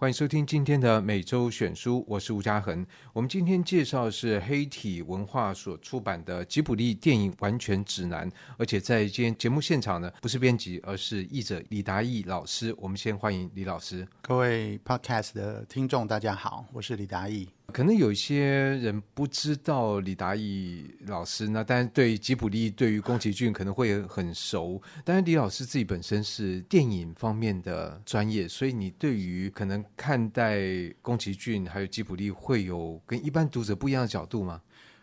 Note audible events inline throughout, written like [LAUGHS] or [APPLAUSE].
欢迎收听今天的每周选书，我是吴家恒。我们今天介绍的是黑体文化所出版的《吉卜力电影完全指南》，而且在今天节目现场呢，不是编辑，而是译者李达义老师。我们先欢迎李老师。各位 Podcast 的听众，大家好，我是李达义。可能有一些人不知道李达义老师，那但是对吉卜力、对于宫崎骏可能会很熟。但是李老师自己本身是电影方面的专业，所以你对于可能看待宫崎骏还有吉卜力会有跟一般读者不一样的角度吗？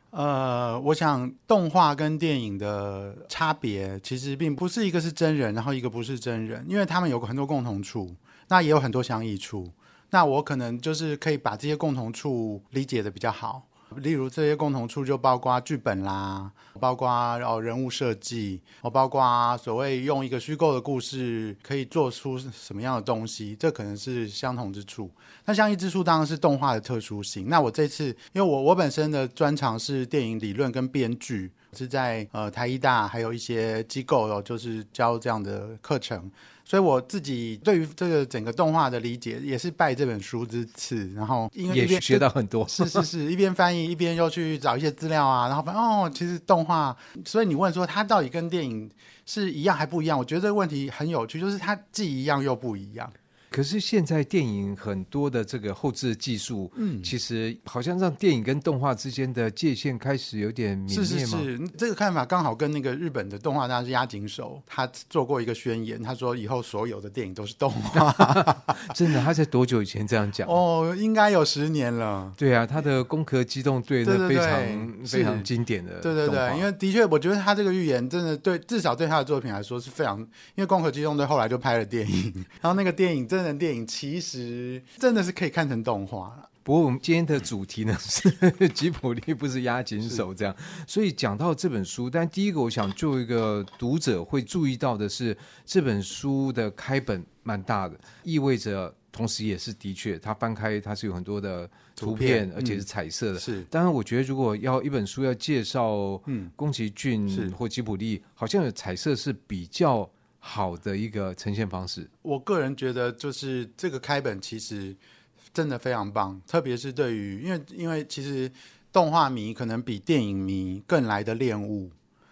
呃，我想动画跟电影的差别其实并不是一个是真人，然后一个不是真人，因为他们有很多共同处，那也有很多相异处。那我可能就是可以把这些共同处理解得比较好，例如这些共同处就包括剧本啦，包括哦人物设计，哦包括所谓用一个虚构的故事可以做出什么样的东西，这可能是相同之处。那相异之处当然是动画的特殊性。那我这次因为我我本身的专长是电影理论跟编剧，是在呃台艺大还有一些机构哦，就是教这样的课程。所以我自己对于这个整个动画的理解，也是拜这本书之赐。然后因为也学到很多，是是是，一边翻译一边又去找一些资料啊，然后发现哦，其实动画。所以你问说它到底跟电影是一样还不一样？我觉得这个问题很有趣，就是它既一样又不一样。可是现在电影很多的这个后置技术，嗯，其实好像让电影跟动画之间的界限开始有点明灭吗？是是是，这个看法刚好跟那个日本的动画大师押井守，他做过一个宣言，他说以后所有的电影都是动画。[LAUGHS] 真的，他在多久以前这样讲？哦，应该有十年了。对啊，他的《攻壳机动队》那非常非常经典的。对对对，因为的确，我觉得他这个预言真的对，至少对他的作品来说是非常。因为《攻壳机动队》后来就拍了电影，然后那个电影真人电影其实。真的是可以看成动画了。不过我们今天的主题呢是吉普力，不是压紧手这样。所以讲到这本书，但第一个我想做一个读者会注意到的是，这本书的开本蛮大的，意味着同时也是的确，它翻开它是有很多的图片，而且是彩色的。嗯、是。当然，我觉得如果要一本书要介绍嗯宫崎骏或吉卜力，好像有彩色是比较。好的一个呈现方式，我个人觉得就是这个开本其实真的非常棒，特别是对于因为因为其实动画迷可能比电影迷更来的恋物，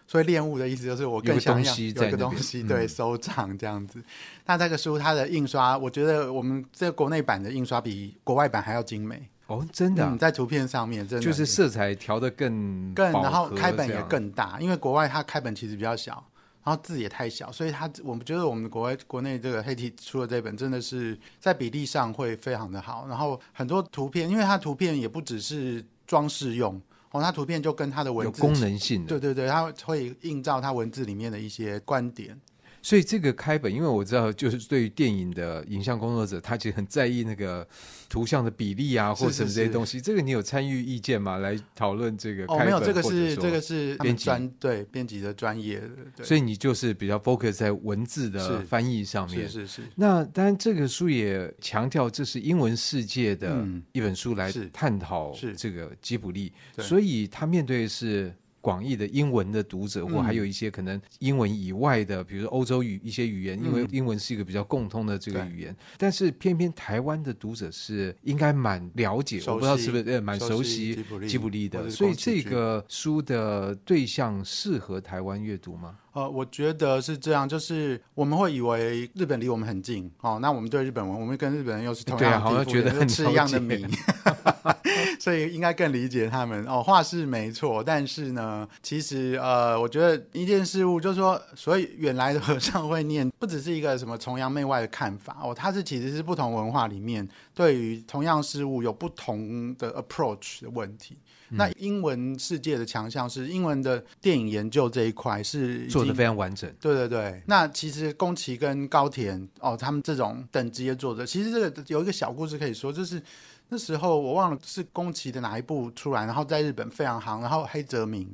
所以恋物的意思就是我更想要有一个东西对收藏这样子。嗯、那这个书它的印刷，我觉得我们这个国内版的印刷比国外版还要精美。哦，真的、啊？嗯，在图片上面真的就是色彩调的更更，然后开本也更大，因为国外它开本其实比较小。然后字也太小，所以他我们觉得我们国外国内这个黑体出的这本真的是在比例上会非常的好。然后很多图片，因为它图片也不只是装饰用哦，它图片就跟它的文字有功能性的，对对对，它会映照它文字里面的一些观点。所以这个开本，因为我知道，就是对于电影的影像工作者，他其实很在意那个图像的比例啊，或者什么这些东西。这个你有参与意见吗？来讨论这个开本？哦，没有，这个是这个是编辑对编辑的专业。所以你就是比较 focus 在文字的翻译上面。是是是。那当然，这个书也强调这是英文世界的一本书，来探讨这个吉卜力。所以他面对的是。广义的英文的读者，或还有一些可能英文以外的，比如说欧洲语一些语言，因为英文是一个比较共通的这个语言。但是偏偏台湾的读者是应该蛮了解，我不知道是不是呃蛮熟悉吉卜力的，所以这个书的对象适合台湾阅读吗？呃，我觉得是这样，就是我们会以为日本离我们很近哦，那我们对日本文，我们跟日本人又是同样的，好像觉得很吃一样的米，[LAUGHS] 所以应该更理解他们哦。话是没错，但是呢，其实呃，我觉得一件事物就是说，所以远来的和尚会念，不只是一个什么崇洋媚外的看法哦，它是其实是不同文化里面对于同样事物有不同的 approach 的问题。那英文世界的强项是英文的电影研究这一块是做的非常完整。对对对，那其实宫崎跟高田哦，他们这种等级的作者，其实这个有一个小故事可以说，就是那时候我忘了是宫崎的哪一部出来，然后在日本非常行，然后黑泽明。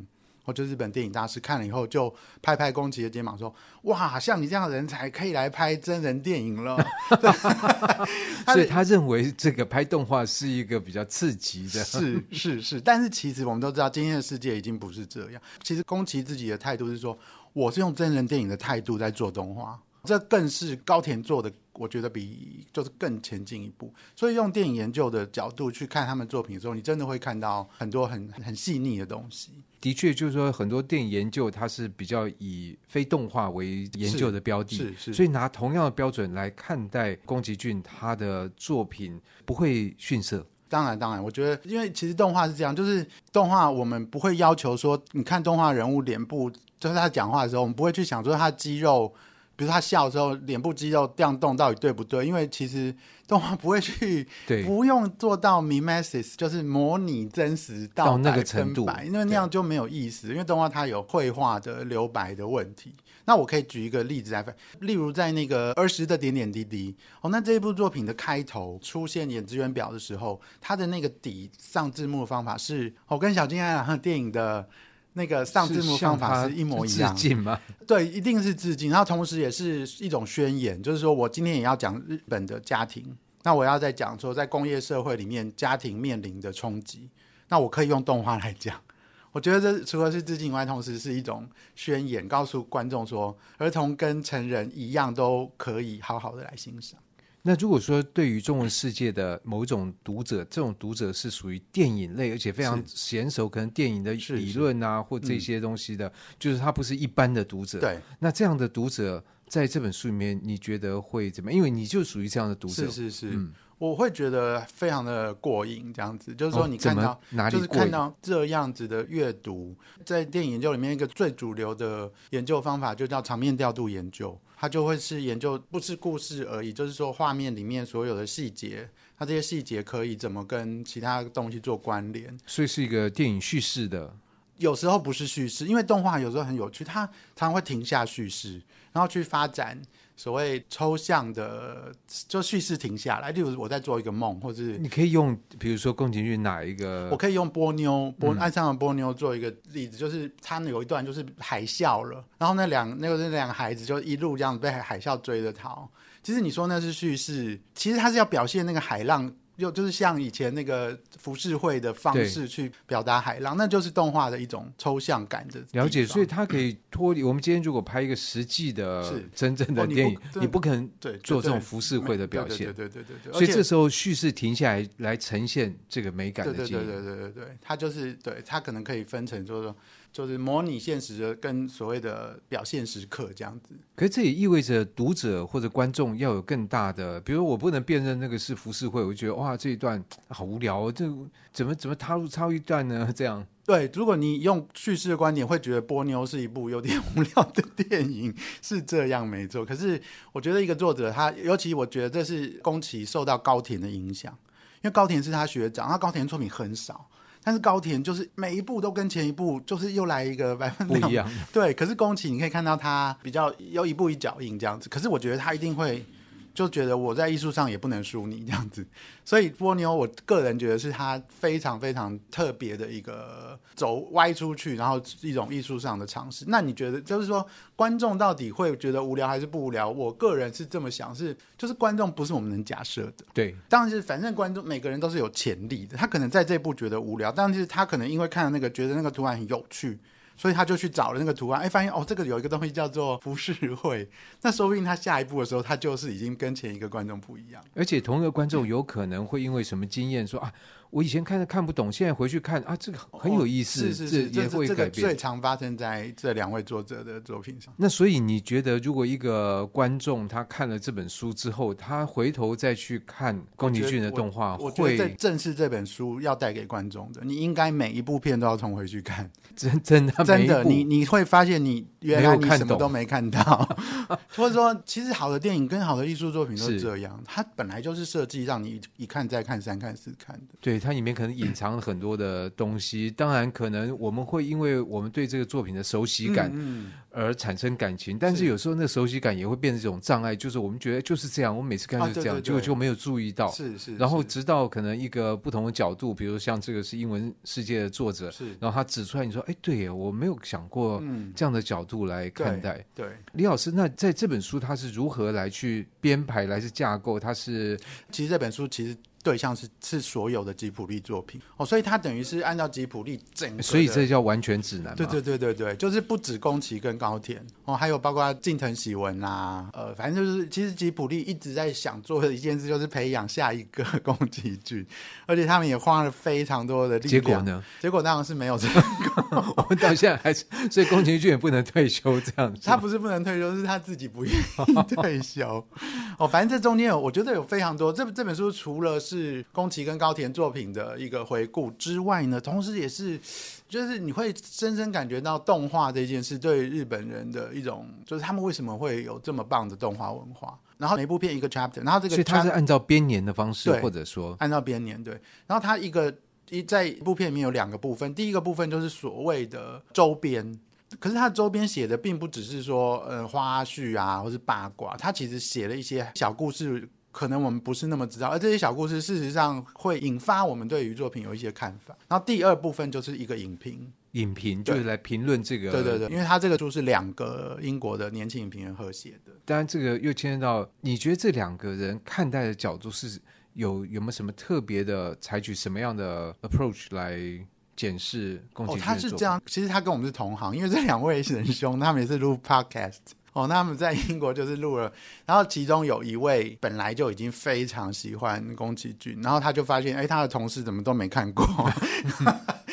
就日本电影大师看了以后，就拍拍宫崎的肩膀说：“哇，像你这样的人才可以来拍真人电影了。[LAUGHS] [LAUGHS] ”所以他认为这个拍动画是一个比较刺激的。是是是，但是其实我们都知道，今天的世界已经不是这样。其实宫崎自己的态度是说：“我是用真人电影的态度在做动画。”这更是高田做的，我觉得比就是更前进一步。所以用电影研究的角度去看他们作品的时候，你真的会看到很多很很细腻的东西。的确，就是说很多电影研究，它是比较以非动画为研究的标的，是是，是。所以拿同样的标准来看待宫崎骏他的作品，不会逊色。当然，当然，我觉得，因为其实动画是这样，就是动画我们不会要求说，你看动画人物脸部，就是他讲话的时候，我们不会去想说他肌肉。比如他笑的时候，脸部肌肉这样动到底对不对？因为其实动画不会去，对，不用做到 mimesis，就是模拟真实到，到那个程度，因为那样就没有意思。因为动画它有绘画的留白的问题。那我可以举一个例子来分，例如在那个儿时的点点滴滴哦，那这一部作品的开头出现演职员表的时候，它的那个底上字幕的方法是，我、哦、跟小金安二郎电影的。那个上字幕方法是一模一样，致敬吗？对，一定是致敬。然后同时也是一种宣言，就是说我今天也要讲日本的家庭，那我要再讲说在工业社会里面家庭面临的冲击，那我可以用动画来讲。我觉得这除了是致敬以外，同时是一种宣言，告诉观众说儿童跟成人一样都可以好好的来欣赏。那如果说对于中文世界的某一种读者，这种读者是属于电影类，而且非常娴熟，可能电影的理论啊，或这些东西的，嗯，就是他不是一般的读者。对，那这样的读者在这本书里面，你觉得会怎么样？因为你就属于这样的读者。是是是。嗯我会觉得非常的过瘾，这样子就是说，你看到、哦、就是看到这样子的阅读，在电影研究里面一个最主流的研究方法就叫场面调度研究，它就会是研究不是故事而已，就是说画面里面所有的细节，它这些细节可以怎么跟其他东西做关联，所以是一个电影叙事的，有时候不是叙事，因为动画有时候很有趣，它常常会停下叙事，然后去发展。所谓抽象的，就叙事停下来。例如，我在做一个梦，或者是你可以用，比如说宫崎骏哪一个？我可以用波妞，波爱上了波妞做一个例子，就是他有一段就是海啸了，然后那两那个那两个孩子就一路这样子被海啸追着逃。其实你说那是叙事，其实他是要表现那个海浪。就就是像以前那个浮世绘的方式去表达海浪，那就是动画的一种抽象感的了解，所以它可以脱离。我们今天如果拍一个实际的、真正的电影，哦、你，不你不可能做这种浮世绘的表现。对对对对对，对。所以这时候叙事停下来来呈现这个美感的。对对对对对对对，它就是对它可能可以分成就是说。就是模拟现实的跟所谓的表现时刻这样子，可是这也意味着读者或者观众要有更大的，比如我不能辨认那个是浮世绘，我就觉得哇这一段好无聊哦，这怎么怎么插入插入一段呢？这样对，如果你用叙事的观点，会觉得波妞是一部有点无聊的电影，是这样没错。可是我觉得一个作者他，尤其我觉得这是宫崎受到高田的影响，因为高田是他学长，他高田作品很少。但是高田就是每一步都跟前一步就是又来一个百分不一样，对。可是宫崎你可以看到他比较有一步一脚印这样子，可是我觉得他一定会。就觉得我在艺术上也不能输你这样子，所以波妞，我个人觉得是他非常非常特别的一个走歪出去，然后一种艺术上的尝试。那你觉得，就是说观众到底会觉得无聊还是不无聊？我个人是这么想，是就是观众不是我们能假设的。对，当然是反正观众每个人都是有潜力的，他可能在这部觉得无聊，但是他可能因为看了那个觉得那个图案很有趣。所以他就去找了那个图案，哎，发现哦，这个有一个东西叫做浮世绘。[LAUGHS] 那说不定他下一步的时候，他就是已经跟前一个观众不一样。而且同一个观众有可能会因为什么经验说啊。我以前看的看不懂，现在回去看啊，这个很有意思，哦、是是是，这也会改变。这个最常发生在这两位作者的作品上。那所以你觉得，如果一个观众他看了这本书之后，他回头再去看宫崎骏的动画，我觉得在正是这本书要带给观众的，你应该每一部片都要重回去看。[LAUGHS] 真真的真的，你你会发现你原来你什么都没看到，[LAUGHS] 或者说，其实好的电影跟好的艺术作品都是这样，它本来就是设计让你一看再看三看四看的。对。它里面可能隐藏了很多的东西，当然可能我们会因为我们对这个作品的熟悉感而产生感情，但是有时候那熟悉感也会变成一种障碍，就是我们觉得就是这样，我每次看就是这样，结果就没有注意到。是是，然后直到可能一个不同的角度，比如像这个是英文世界的作者，是，然后他指出来，你说，哎，对，我没有想过这样的角度来看待。对，李老师，那在这本书他是如何来去编排，来是架构？他是其实这本书其实。对象是是所有的吉普力作品哦，所以他等于是按照吉普力整个，所以这叫完全指南。对对对对对，就是不止宫崎跟高高田哦，还有包括近藤喜文啊，呃，反正就是其实吉普力一直在想做的一件事，就是培养下一个 [LAUGHS] 宫崎骏，而且他们也花了非常多的力量。结果呢？结果当然是没有成 [LAUGHS] 功。我们到现在还是，所以宫崎骏也不能退休这样子。他不是不能退休，是他自己不愿意退休。哦，反正这中间有，我觉得有非常多。这这本书除了是宫崎跟高田作品的一个回顾之外呢，同时也是。就是你会深深感觉到动画这件事对日本人的一种，就是他们为什么会有这么棒的动画文化。然后每部片一个 chapter，然后这个 chapter, 所以它是按照编年的方式，或者说按照编年对。然后它一个一在一部片里面有两个部分，第一个部分就是所谓的周边，可是它周边写的并不只是说呃花絮啊，或是八卦，它其实写了一些小故事。可能我们不是那么知道，而这些小故事事实上会引发我们对于作品有一些看法。然后第二部分就是一个影评，影评就是来评论这个，对对对，因为他这个就是两个英国的年轻影评人合写的。当然，这个又牵涉到你觉得这两个人看待的角度是有有没有什么特别的，采取什么样的 approach 来检视宫崎骏？哦，他是这样，其实他跟我们是同行，因为这两位仁兄他们也是录 podcast。哦，那他们在英国就是录了，然后其中有一位本来就已经非常喜欢宫崎骏，然后他就发现，哎，他的同事怎么都没看过，[LAUGHS]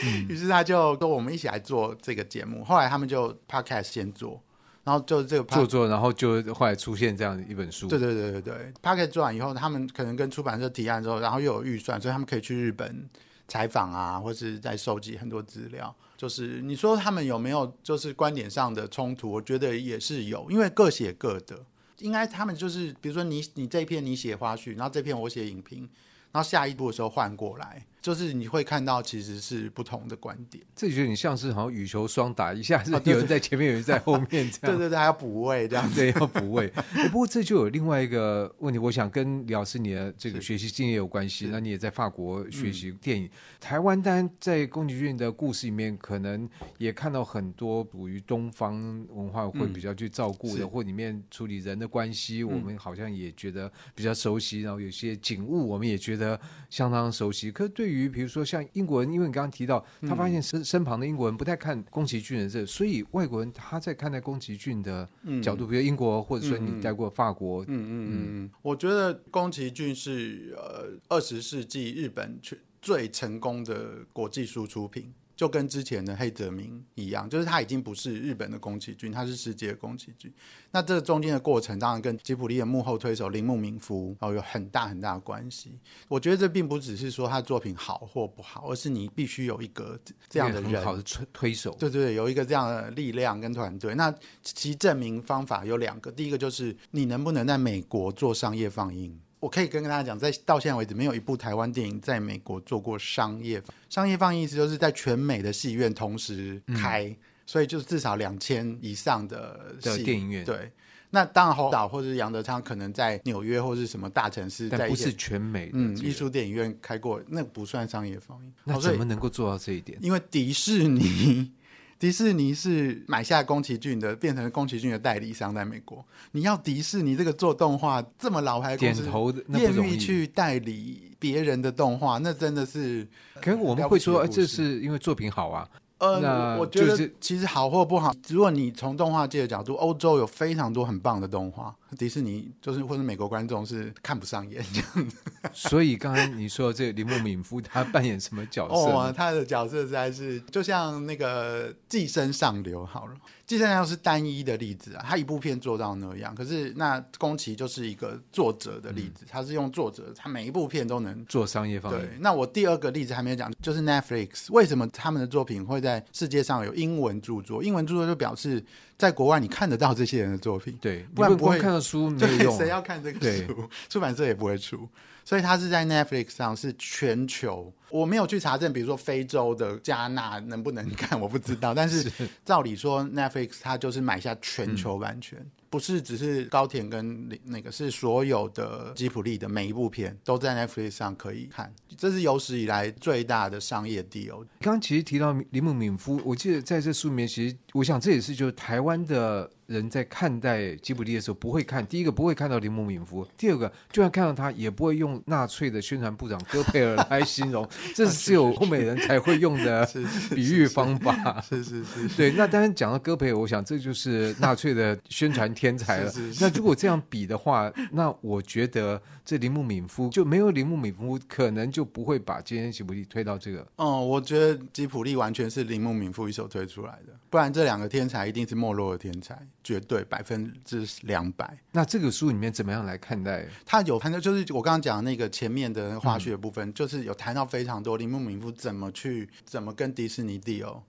嗯、于是他就说我们一起来做这个节目。后来他们就 podcast 先做，然后就这个做做，然后就后来出现这样一本书。对对对对对，podcast 做完以后，他们可能跟出版社提案之后，然后又有预算，所以他们可以去日本采访啊，或是在收集很多资料。就是你说他们有没有就是观点上的冲突？我觉得也是有，因为各写各的。应该他们就是，比如说你你这一篇你写花絮，然后这篇我写影评，然后下一步的时候换过来。就是你会看到其实是不同的观点，这觉得你像是好像羽球双打，一下是有人在前面，有人在后面 [LAUGHS] 这样。对对对，还要补位这样子，对，要补位。不过这就有另外一个问题，我想跟李老师你的这个学习经验有关系。那你也在法国学习电影，嗯、台湾当然在宫崎骏的故事里面，可能也看到很多属于东方文化会比较去照顾的，嗯、或里面处理人的关系，我们好像也觉得比较熟悉。然后有些景物，我们也觉得相当熟悉。可是对于于比如说像英国人，因为你刚刚提到，他发现身身旁的英国人不太看宫崎骏的这，所以外国人他在看待宫崎骏的角度，嗯、比如英国或者说你待过法国，嗯嗯嗯嗯，我觉得宫崎骏是呃二十世纪日本最最成功的国际输出品。就跟之前的黑泽明一样，就是他已经不是日本的宫崎骏，他是世界的宫崎骏。那这中间的过程，当然跟吉卜力的幕后推手铃木敏夫哦有很大很大的关系。我觉得这并不只是说他作品好或不好，而是你必须有一个这样的人，好的推推手。对对对，有一个这样的力量跟团队。那其证明方法有两个，第一个就是你能不能在美国做商业放映。我可以跟大家讲，在到现在为止，没有一部台湾电影在美国做过商业商业放映，意思就是在全美的戏院同时开，嗯、所以就是至少两千以上的的电影院。对，那当然侯导或者是杨德昌可能在纽约或是什么大城市，在不是全美的嗯艺术电影院开过，那不算商业放映。那怎么能够做到这一点？因为迪士尼。迪士尼是买下宫崎骏的，变成宫崎骏的代理商，在美国。你要迪士尼这个做动画这么老牌公司，愿意去代理别人的动画，那真的是。可是我们会说，这是因为作品好啊。呃，那我觉得其实好或不好，如果你从动画界的角度，欧洲有非常多很棒的动画，迪士尼就是或者美国观众是看不上眼这样子。[LAUGHS] 所以刚才你说的这个铃木敏夫，他扮演什么角色？哦，他的角色实在是就像那个寄生上流好了。寄生上流是单一的例子啊，他一部片做到那样，可是那宫崎就是一个作者的例子，嗯、他是用作者，他每一部片都能做商业方面。对，那我第二个例子还没有讲，就是 Netflix 为什么他们的作品会在世界上有英文著作？英文著作就表示在国外你看得到这些人的作品，对，不然不会看到书 [LAUGHS] 没用，谁要看这个书？[LAUGHS] 出版社也不会出。所以它是在 Netflix 上是全球，我没有去查证，比如说非洲的加纳能不能看，我不知道。但是照理说，Netflix 它就是买下全球版权，嗯、不是只是高田跟那个，是所有的吉普力的每一部片都在 Netflix 上可以看，这是有史以来最大的商业 deal。刚刚其实提到铃木敏夫，我记得在这书里面，其实我想这也是就是台湾的。人在看待吉卜力的时候，不会看第一个不会看到铃木敏夫，第二个就算看到他，也不会用纳粹的宣传部长戈培尔来形容，[LAUGHS] 这是只有欧美人才会用的 [LAUGHS] 比喻方法。是是是，对。那当然讲到戈培尔，我想这就是纳粹的宣传天才了。[LAUGHS] 那如果这样比的话，那我觉得这铃木敏夫就没有铃木敏夫，可能就不会把今天吉卜力推到这个。哦，我觉得吉卜力完全是铃木敏夫一手推出来的，不然这两个天才一定是没落的天才，绝对百分之两百。那这个书里面怎么样来看待？它有谈到，就是我刚刚讲的那个前面的花絮的部分，嗯、就是有谈到非常多铃木敏夫怎么去怎么跟迪士尼 deal，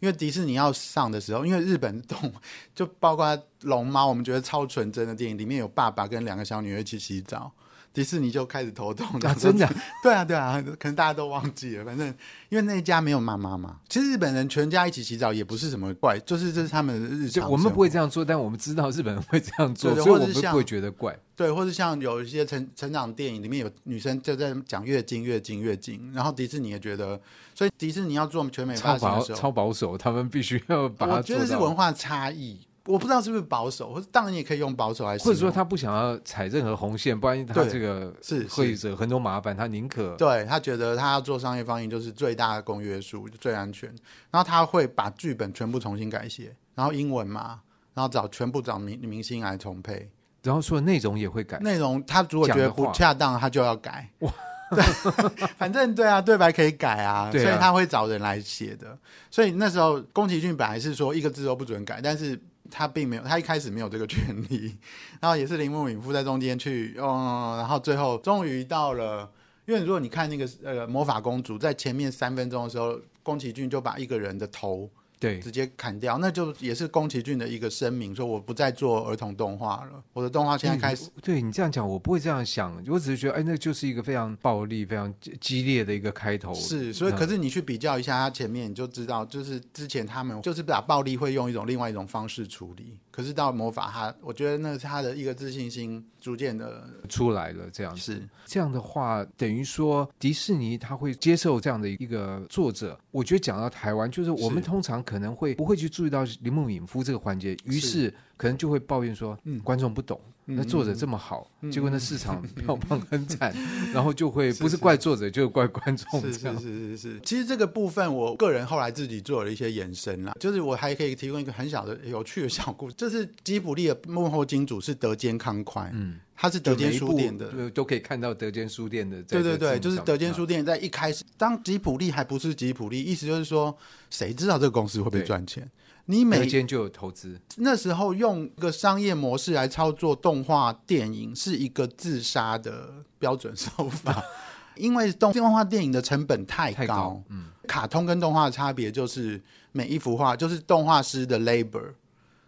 因为迪士尼要上的时候，因为日本动就包括龙猫，我们觉得超纯真的电影里面有爸爸跟两个小女儿一起洗澡。迪士尼就开始头痛，啊，真的，[LAUGHS] 对啊，对啊，可能大家都忘记了。反正因为那一家没有妈妈嘛，其实日本人全家一起洗澡也不是什么怪，就是这是他们的日常。我们不会这样做，但我们知道日本人会这样做，对对，所以我们不会觉得怪。对，或者像有一些成成长电影里面有女生就在讲月经、月经、月经，然后迪士尼也觉得，所以迪士尼要做全美发行的时候超保超保守，他们必须要把它做。我觉得是文化差异。我不知道是不是保守，或者当然也可以用保守来说，或者说他不想要踩任何红线，不然他这个是会者很多麻烦，他宁可对他觉得他要做商业放映就是最大的公约数，最安全。然后他会把剧本全部重新改写，然后英文嘛，然后找全部找明明星来重配，然后说内容也会改，内容他如果觉得不恰当，他就要改。哇，对，[LAUGHS] 反正对啊，对白可以改啊，啊，所以他会找人来写的。所以那时候宫崎骏本来是说一个字都不准改，但是。他并没有，他一开始没有这个权利，[LAUGHS] 然后也是铃木敏夫在中间去，嗯，然后最后终于到了，因为如果你看那个呃魔法公主在前面三分钟的时候，宫崎骏就把一个人的头。对，直接砍掉，那就也是宫崎骏的一个声明，说我不再做儿童动画了，我的动画现在开始。嗯、对你这样讲，我不会这样想，我只是觉得，哎，那就是一个非常暴力、非常激烈的一个开头。是，所以可是你去比较一下他前面，你就知道，就是之前他们就是把暴力会用一种另外一种方式处理，可是到魔法他，我觉得那是他的一个自信心逐渐的出来了。这样是这样的话，等于说迪士尼他会接受这样的一个作者。我觉得讲到台湾，就是我们通常。可能会不会去注意到铃木敏夫这个环节，于是可能就会抱怨说，嗯，观众不懂。那作者这么好，嗯、结果那市场票房很惨，嗯、然后就会 [LAUGHS] 不是怪作者，就是怪观众。是是是是是。其实这个部分，我个人后来自己做了一些延伸啦，就是我还可以提供一个很小的有趣的小故事，就是吉卜力的幕后金主是德间康宽，嗯，他是德间书店的，对，都可以看到德间书店的。对对对，就是德间书店在一开始，当吉普力还不是吉普力，意思就是说，谁知道这个公司会不会赚钱？你每间就有投资，那时候用一个商业模式来操作动画电影，是一个自杀的标准手法，[LAUGHS] 因为动动画电影的成本太高。太高嗯，卡通跟动画的差别就是每一幅画就是动画师的 labor，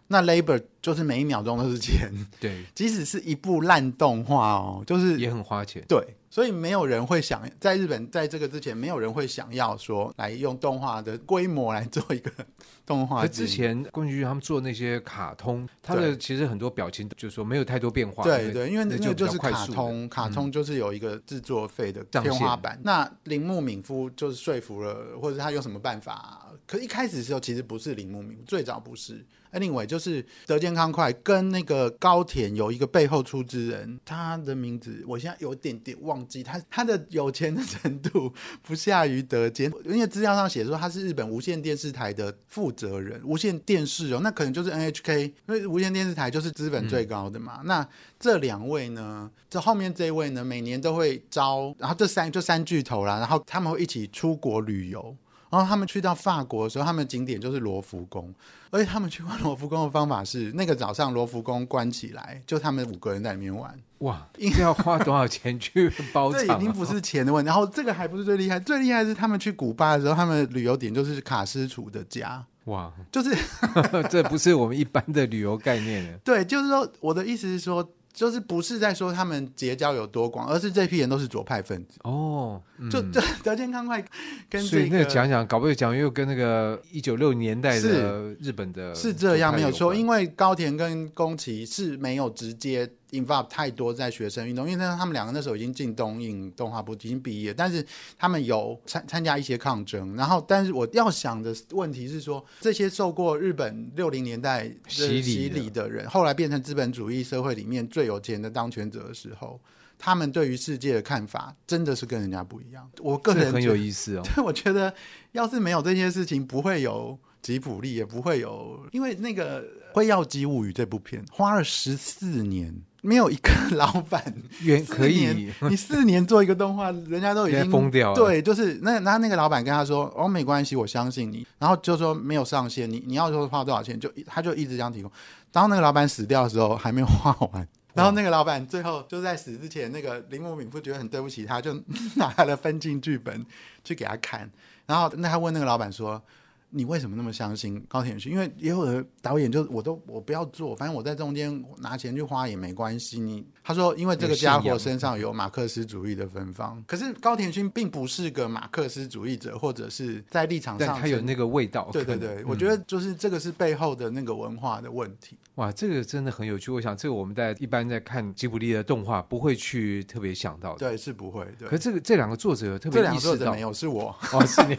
那 labor 就是每一秒钟都是钱。对，[LAUGHS] 即使是一部烂动画哦，就是也很花钱。对。所以没有人会想在日本，在这个之前，没有人会想要说来用动画的规模来做一个 [LAUGHS] 动画。之前宫崎骏他们做那些卡通，他的其实很多表情就是说没有太多变化。对对，因为那个就是卡通，卡通就是有一个制作费的天花板。嗯、那铃木敏夫就是说服了，或者他用什么办法？可一开始的时候其实不是铃木敏夫，最早不是。Anyway，就是德健康快跟那个高田有一个背后出资人，他的名字我现在有点点忘记，他他的有钱的程度不下于德健，因为资料上写说他是日本无线电视台的负责人，无线电视哦，那可能就是 NHK，因为无线电视台就是资本最高的嘛。嗯、那这两位呢，这后面这一位呢，每年都会招，然后这三就三巨头啦，然后他们会一起出国旅游。然后他们去到法国的时候，他们的景点就是罗浮宫，而且他们去玩罗浮宫的方法是，那个早上罗浮宫关起来，就他们五个人在里面玩。哇，应该要花多少钱去包场？这已经不是钱的问题。然后这个还不是最厉害，最厉害是他们去古巴的时候，他们旅游点就是卡斯楚的家。哇，就是 [LAUGHS] 这不是我们一般的旅游概念。对，就是说我的意思是说。就是不是在说他们结交有多广，而是这批人都是左派分子哦。嗯、就 [LAUGHS] 这德健康快跟、这个、所以那个讲讲搞不好讲又跟那个一九六零年代的日本的是，是这样没有错，因为高田跟宫崎是没有直接 involve 太多在学生运动，因为他们两个那时候已经进东映动画部，已经毕业，但是他们有参参加一些抗争。然后，但是我要想的问题是说，这些受过日本六零年代洗礼的人，后来变成资本主义社会里面最有钱的当权者的时候，他们对于世界的看法真的是跟人家不一样。我个人很有意思哦，[LAUGHS] 对，我觉得要是没有这些事情，不会有吉普力，也不会有，因为那个。《辉耀姬物语》这部片花了十四年，没有一个老板 [LAUGHS] 愿可以。你四年做一个动画，人家都已经疯掉了。对，就是那那那个老板跟他说：“哦，没关系，我相信你。”然后就说没有上限，你你要说花多少钱，就他就一直这样提供。当那个老板死掉的时候，还没有画完。然后那个老板最后就在死之前，那个林木敏夫觉得很对不起他，就 [LAUGHS] 拿了分镜剧本去给他看。然后那他问那个老板说。你为什么那么相信高田勋？因为也有的导演就我都我不要做，反正我在中间拿钱去花也没关系。你他说，因为这个家伙身上有马克思主义的芬芳。可是高田勋并不是个马克思主义者，或者是在立场上他有那个味道。[LAUGHS] 对对对，嗯、我觉得就是这个是背后的那个文化的问题。哇，这个真的很有趣。我想这个我们在一般在看吉卜力的动画不会去特别想到的。对，是不会。对。可是这个这两个作者有特别意识到，这两个作者没有，是我。哦，是你。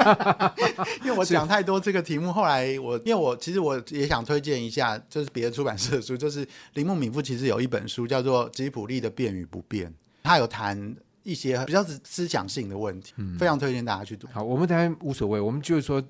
[LAUGHS] 因为我讲太多这个题目，后来我因为我其实我也想推荐一下，就是别的出版社的书，就是铃木敏夫其实有一本书叫做《吉普力的变与不变》，他有谈一些比较思想性的问题，嗯、非常推荐大家去读。好，我们当然无所谓，我们就是说。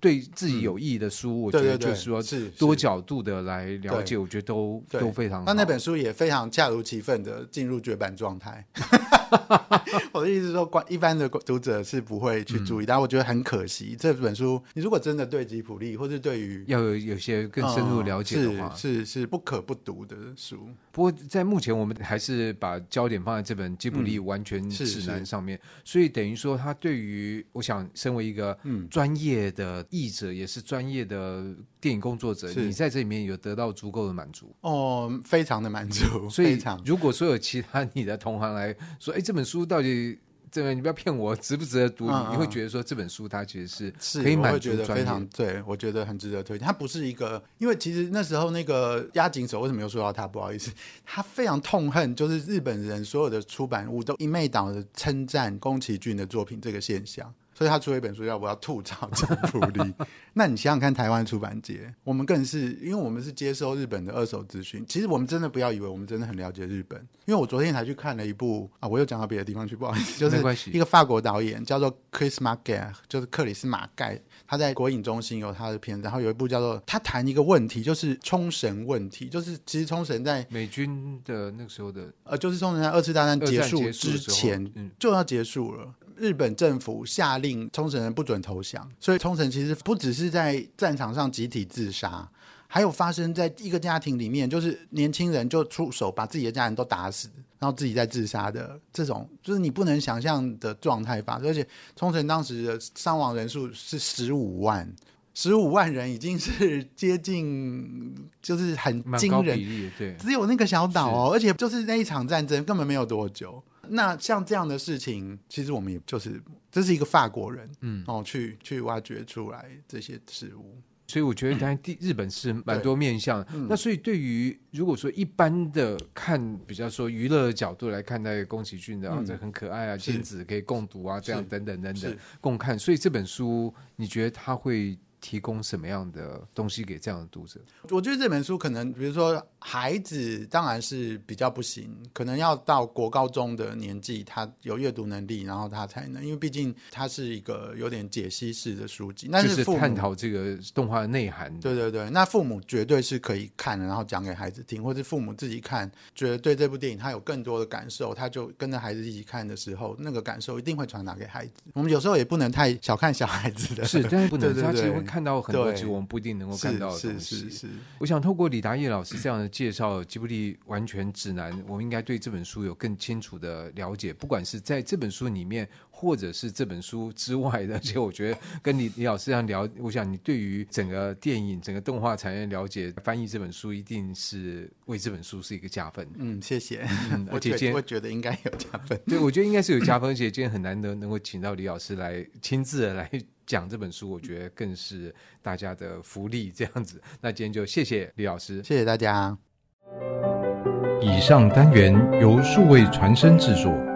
对自己有意义的书，嗯、我觉得就是说，是多角度的来了解，我觉得都都非常好。那那本书也非常恰如其分的进入绝版状态。[LAUGHS] 我的意思是说，一般的读者是不会去注意，嗯、但我觉得很可惜。这本书，你如果真的对吉普力，或是对于要有有些更深入了解的话，嗯、是是，是不可不读的书。不过在目前，我们还是把焦点放在这本吉普力完全指南上面，嗯、所以等于说，他对于我想，身为一个专业的译者，也是专业的电影工作者，你在这里面有得到足够的满足哦，非常的满足。所以，[LAUGHS] 如果说有其他你的同行来说，哎，这本书到底？这个你不要骗我，值不值得读？嗯嗯，你会觉得说这本书它其实是可以满足专业，是，我会觉得非常对，我觉得很值得推荐。它不是一个，因为其实那时候那个押井守为什么又说到他？不好意思，[LAUGHS] 他非常痛恨，就是日本人所有的出版物都一昧倒的称赞宫崎骏的作品这个现象。所以他出了一本书，叫《我要吐槽政府力？[LAUGHS] 那你想想看，台湾出版界，我们更是，因为我们是接收日本的二手资讯。其实我们真的不要以为我们真的很了解日本，因为我昨天才去看了一部啊，我又讲到别的地方去，不好意思，就是一个法国导演叫做 Chris Marquez，就是克里斯马盖，他在国影中心有他的片子，然后有一部叫做他谈一个问题，就是冲绳问题，就是其实冲绳在美军的那个时候的，呃，就是冲绳在二次大战结束之前就要结束了。日本政府下令冲绳人不准投降，所以冲绳其实不只是在战场上集体自杀，还有发生在一个家庭里面，就是年轻人就出手把自己的家人都打死，然后自己再自杀的这种，就是你不能想象的状态发生。而且冲绳当时的伤亡人数是十五万，十五万人已经是 [LAUGHS] 接近，就是很惊人。对，只有那个小岛哦，而且就是那一场战争根本没有多久。那像这样的事情，其实我们也就是这是一个法国人，嗯，哦，去去挖掘出来这些事物，所以我觉得当然第日本是蛮多面向。嗯、那所以对于如果说一般的看比较说娱乐的角度来看待宫崎骏的啊，这、嗯、很可爱啊，亲子可以共读啊，这样等等等等共看。所以这本书，你觉得他会？提供什么样的东西给这样的读者？我觉得这本书可能，比如说孩子当然是比较不行，可能要到国高中的年纪，他有阅读能力，然后他才能，因为毕竟它是一个有点解析式的书籍，那是探讨这个动画的内涵。对对对，那父母绝对是可以看，然后讲给孩子听，或者父母自己看，觉得对这部电影他有更多的感受，他就跟着孩子一起看的时候，那个感受一定会传达给孩子。我们有时候也不能太小看小孩子的，是，但是不能，对对对。看到很多其实我们不一定能够看到的东西。是是是，是。我想透过李达义老师这样的介绍，《吉卜力完全指南》，我们应该对这本书有更清楚的了解。不管是在这本书里面，或者是这本书之外的，[LAUGHS] 而且我觉得跟李李老师这样聊，我想你对于整个电影、整个动画产业了解，翻译这本书一定是为这本书是一个加分。嗯，谢谢。嗯、而且今天我觉得应该有加分。对，我觉得应该是有加分。而且今天很难得能够请到李老师来亲自的来。讲这本书，我觉得更是大家的福利。这样子，那今天就谢谢李老师，谢谢大家。以上单元由数位传声制作。